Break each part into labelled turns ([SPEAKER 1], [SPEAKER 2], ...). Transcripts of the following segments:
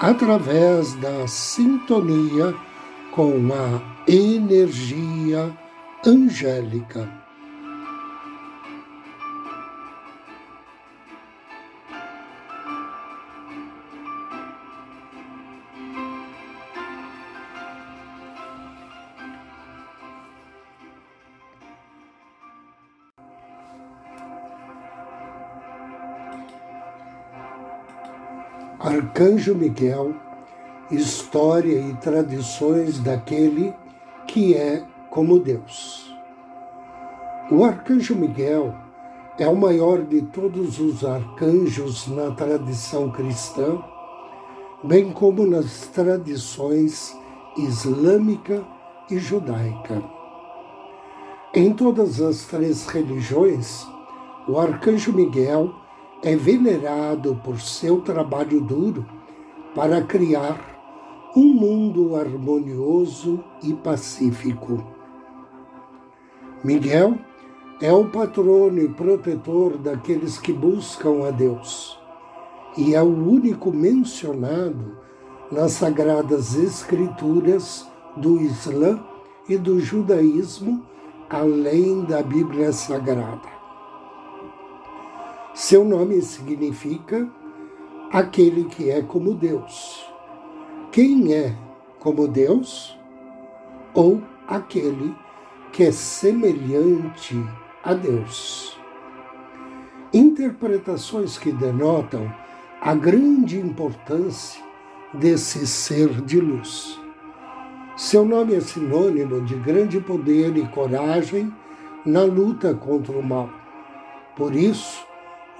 [SPEAKER 1] através da sintonia com a energia angélica. Arcanjo Miguel, história e tradições daquele que é como Deus. O Arcanjo Miguel é o maior de todos os arcanjos na tradição cristã, bem como nas tradições islâmica e judaica. Em todas as três religiões, o Arcanjo Miguel é venerado por seu trabalho duro para criar um mundo harmonioso e pacífico. Miguel é o patrono e protetor daqueles que buscam a Deus e é o único mencionado nas sagradas escrituras do Islã e do judaísmo, além da Bíblia Sagrada. Seu nome significa aquele que é como Deus. Quem é como Deus? Ou aquele que é semelhante a Deus. Interpretações que denotam a grande importância desse ser de luz. Seu nome é sinônimo de grande poder e coragem na luta contra o mal. Por isso,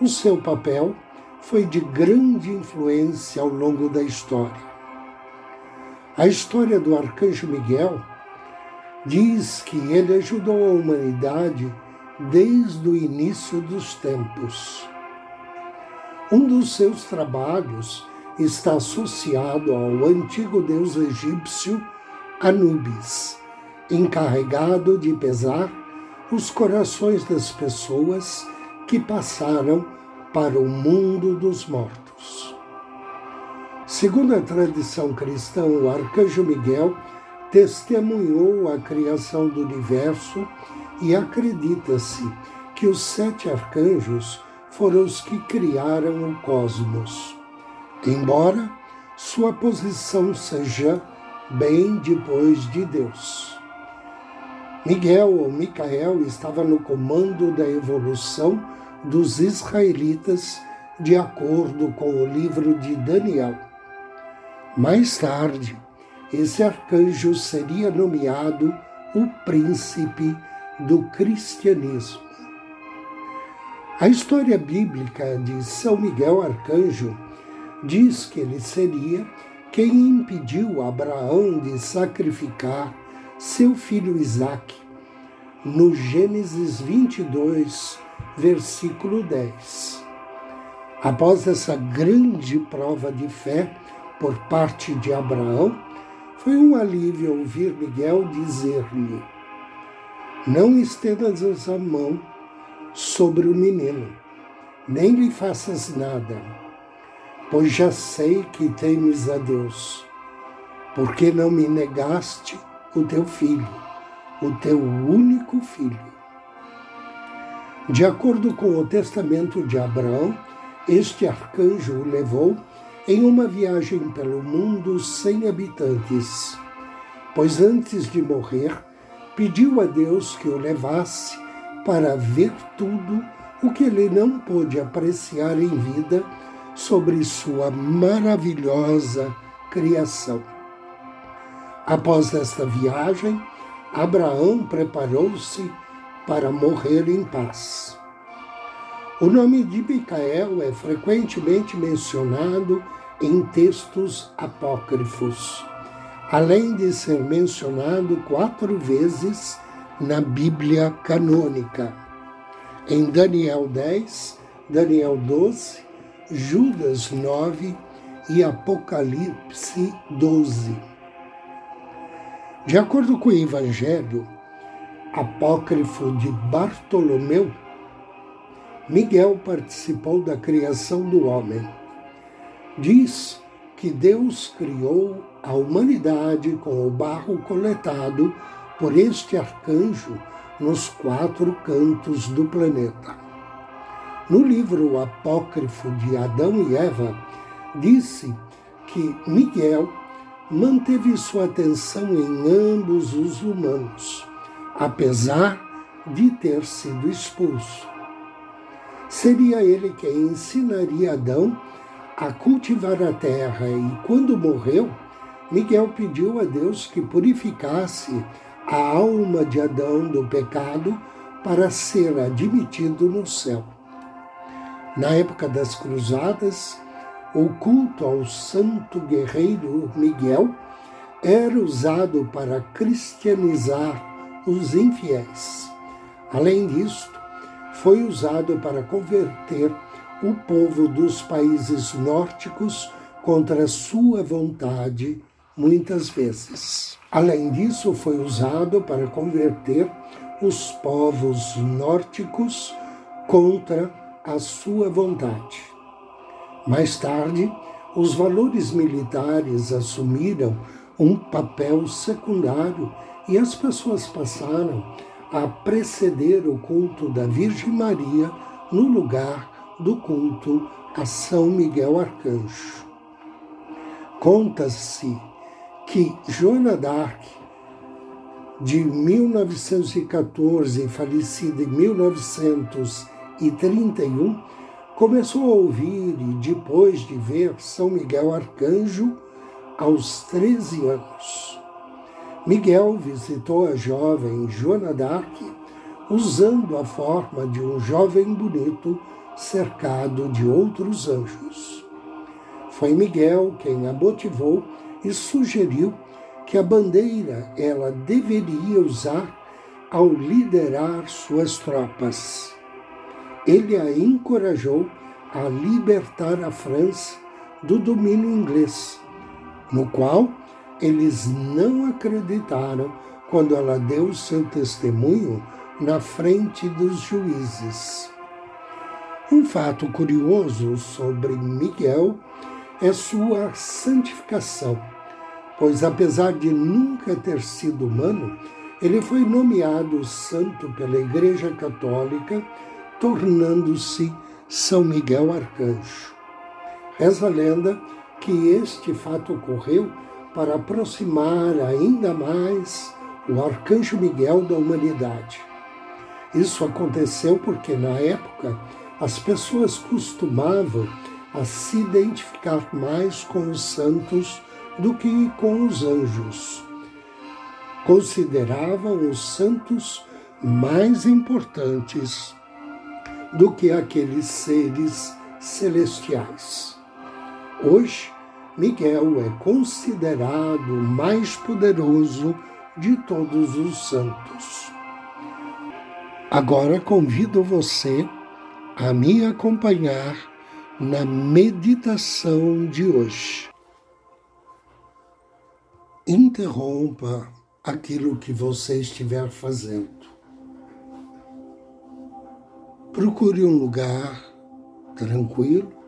[SPEAKER 1] o seu papel foi de grande influência ao longo da história. A história do arcanjo Miguel diz que ele ajudou a humanidade desde o início dos tempos. Um dos seus trabalhos está associado ao antigo deus egípcio Anubis, encarregado de pesar os corações das pessoas que passaram para o mundo dos mortos. Segundo a tradição cristã, o arcanjo Miguel testemunhou a criação do universo e acredita-se que os sete arcanjos foram os que criaram o cosmos, embora sua posição seja bem depois de Deus. Miguel ou Micael estava no comando da evolução dos israelitas, de acordo com o livro de Daniel. Mais tarde, esse arcanjo seria nomeado o príncipe do cristianismo. A história bíblica de São Miguel Arcanjo diz que ele seria quem impediu Abraão de sacrificar seu filho Isaque, no Gênesis 22, versículo 10. Após essa grande prova de fé por parte de Abraão, foi um alívio ouvir Miguel dizer-lhe: Não estendas a mão sobre o menino, nem lhe faças nada, pois já sei que temes a Deus, porque não me negaste o teu filho, o teu único filho. De acordo com o testamento de Abraão, este arcanjo o levou em uma viagem pelo mundo sem habitantes, pois antes de morrer, pediu a Deus que o levasse para ver tudo o que ele não pôde apreciar em vida sobre sua maravilhosa criação. Após esta viagem, Abraão preparou-se para morrer em paz. O nome de Micael é frequentemente mencionado em textos apócrifos, além de ser mencionado quatro vezes na Bíblia canônica, em Daniel 10, Daniel 12, Judas 9 e Apocalipse 12. De acordo com o Evangelho apócrifo de Bartolomeu, Miguel participou da criação do homem. Diz que Deus criou a humanidade com o barro coletado por este arcanjo nos quatro cantos do planeta. No livro apócrifo de Adão e Eva, disse que Miguel manteve sua atenção em ambos os humanos, apesar de ter sido expulso. Seria ele quem ensinaria Adão a cultivar a terra e, quando morreu, Miguel pediu a Deus que purificasse a alma de Adão do pecado para ser admitido no céu. Na época das Cruzadas, o culto ao santo guerreiro Miguel era usado para cristianizar os infiéis. Além disto, foi usado para converter o povo dos países nórdicos contra sua vontade, muitas vezes. Além disso, foi usado para converter os povos nórdicos contra a sua vontade. Mais tarde, os valores militares assumiram um papel secundário e as pessoas passaram a preceder o culto da Virgem Maria no lugar do culto a São Miguel Arcanjo. Conta-se que Joana d'Arc, de 1914 falecida em 1931, começou a ouvir e depois de ver São Miguel Arcanjo aos 13 anos. Miguel visitou a jovem Joana d'Arc usando a forma de um jovem bonito cercado de outros anjos. Foi Miguel quem a motivou e sugeriu que a bandeira ela deveria usar ao liderar suas tropas. Ele a encorajou a libertar a França do domínio inglês, no qual eles não acreditaram quando ela deu seu testemunho na frente dos juízes. Um fato curioso sobre Miguel é sua santificação, pois apesar de nunca ter sido humano, ele foi nomeado santo pela Igreja Católica, tornando-se São Miguel Arcanjo. Reza a lenda que este fato ocorreu para aproximar ainda mais o arcanjo Miguel da humanidade. Isso aconteceu porque, na época, as pessoas costumavam a se identificar mais com os santos do que com os anjos. Consideravam os santos mais importantes do que aqueles seres celestiais. Hoje, Miguel é considerado o mais poderoso de todos os santos. Agora convido você a me acompanhar na meditação de hoje. Interrompa aquilo que você estiver fazendo. Procure um lugar tranquilo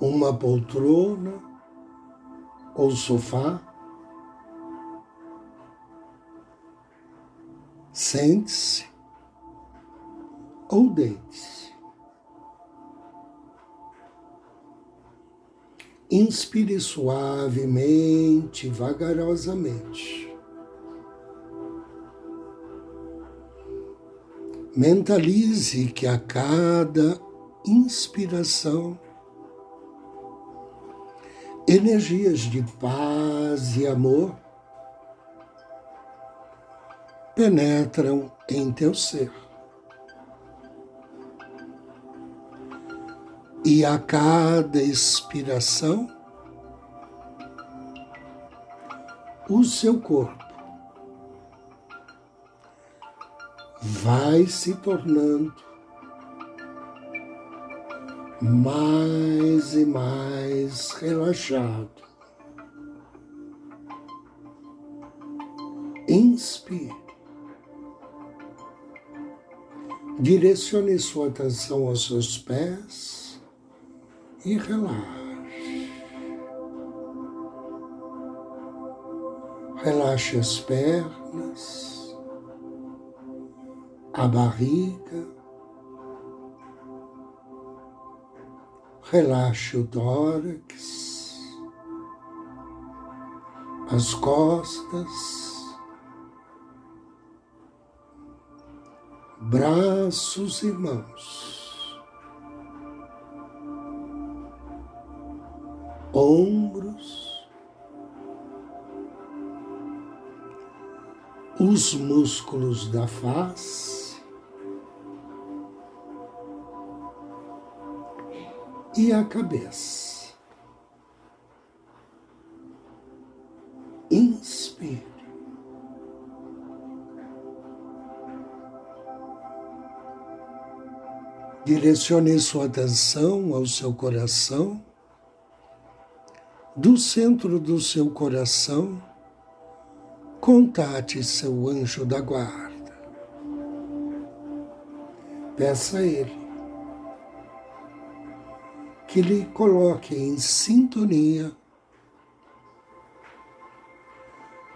[SPEAKER 1] uma poltrona ou sofá. Sente-se ou deite-se. Inspire suavemente, vagarosamente. Mentalize que a cada inspiração energias de paz e amor penetram em teu ser. E a cada expiração, o seu corpo vai se tornando mais e mais relaxado. Inspire. Direcione sua atenção aos seus pés e relaxe. Relaxe as pernas, a barriga, relaxe o tórax, as costas, braços e mãos, ombros, os músculos da face e a cabeça. Inspire. Direcione sua atenção ao seu coração. Do centro do seu coração, contate seu anjo da guarda. Peça a ele que lhe coloque em sintonia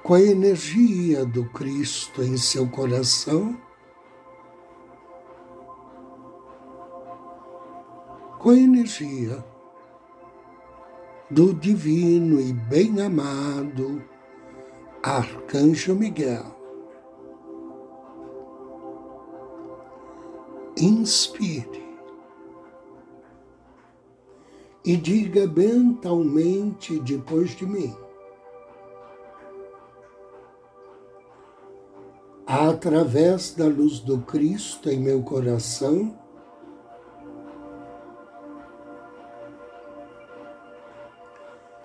[SPEAKER 1] com a energia do Cristo em seu coração com a energia do divino e bem-amado Arcanjo Miguel. Inspire e diga mentalmente depois de mim. Através da luz do Cristo em meu coração,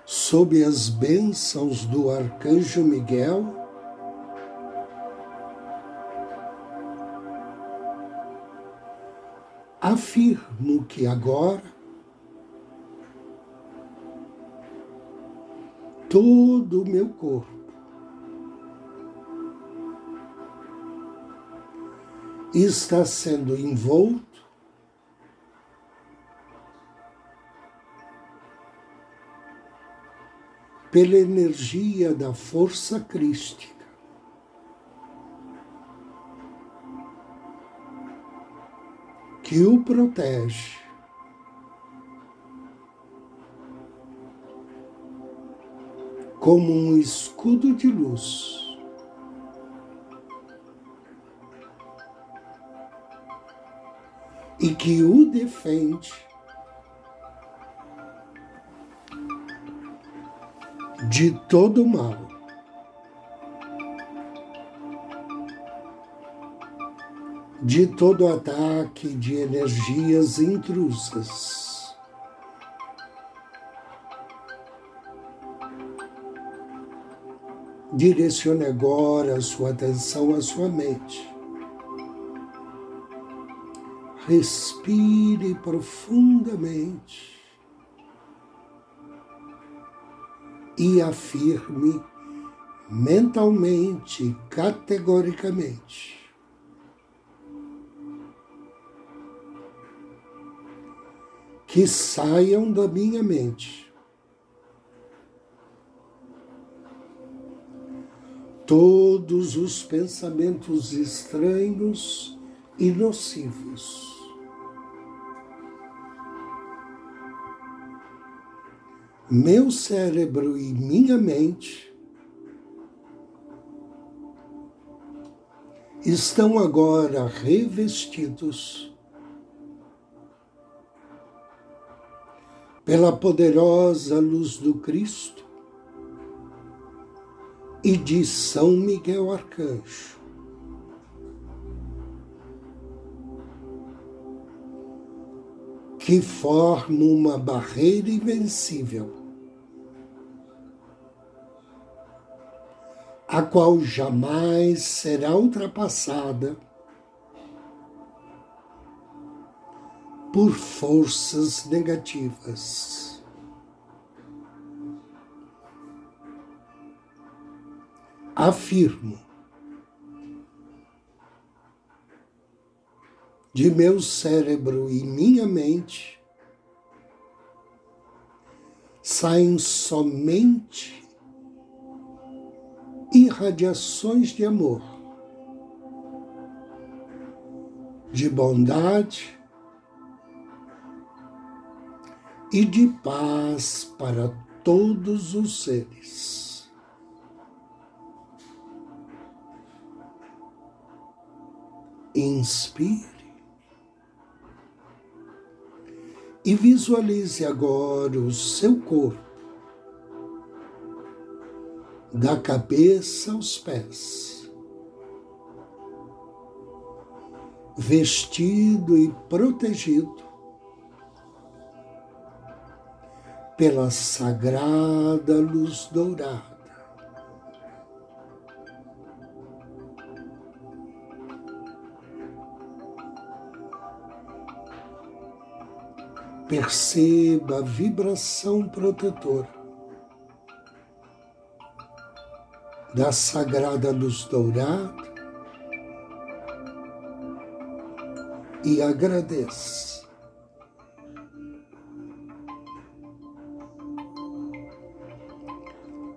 [SPEAKER 1] sob as bênçãos do arcanjo Miguel, afirmo que agora todo o meu corpo está sendo envolto pela energia da força crística. Que o protege. Como um escudo de luz. E que o defende de todo mal. De todo ataque de energias intrusas. Direcione agora a sua atenção à sua mente. Respire profundamente. e afirme mentalmente, categoricamente. Que saiam da minha mente todos os pensamentos estranhos e nocivos. Meu cérebro e minha mente estão agora revestidos pela poderosa luz do Cristo e de São Miguel Arcanjo. que forma uma barreira invencível, a qual jamais será ultrapassada por forças negativas. Afirmo de meu cérebro e minha mente saem somente irradiações de amor, de bondade e de paz para todos os seres. Inspire e visualize agora o seu corpo, da cabeça aos pés, vestido e protegido pela sagrada luz dourada. Perceba a vibração protetora da sagrada luz dourada e agradeça.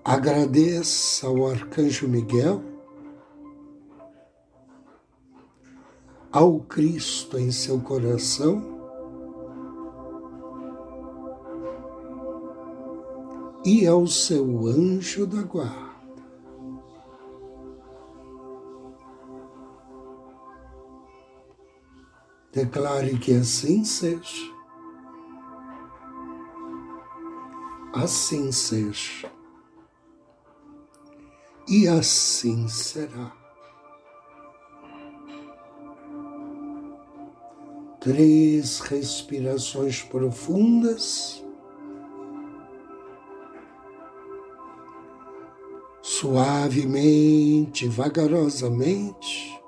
[SPEAKER 1] Agradeça ao Arcanjo Miguel, ao Cristo em seu coração e ao seu anjo da guarda. Declare que assim seja. Assim seja. E assim será. Três respirações profundas. Suavemente, vagarosamente,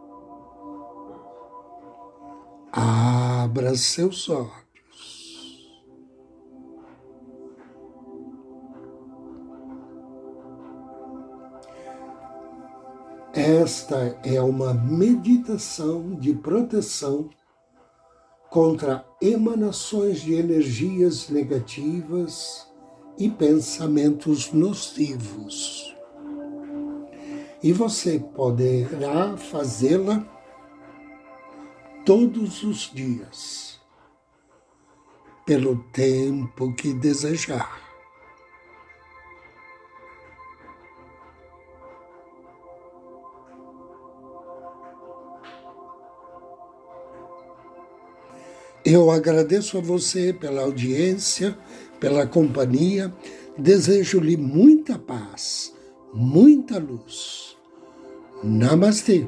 [SPEAKER 1] abra seus olhos. Esta é uma meditação de proteção contra emanações de energias negativas e pensamentos nocivos e você poderá fazê-la todos os dias, pelo tempo que desejar. Eu agradeço a você pela audiência, pela companhia, desejo-lhe muita paz, muita luz Namaste.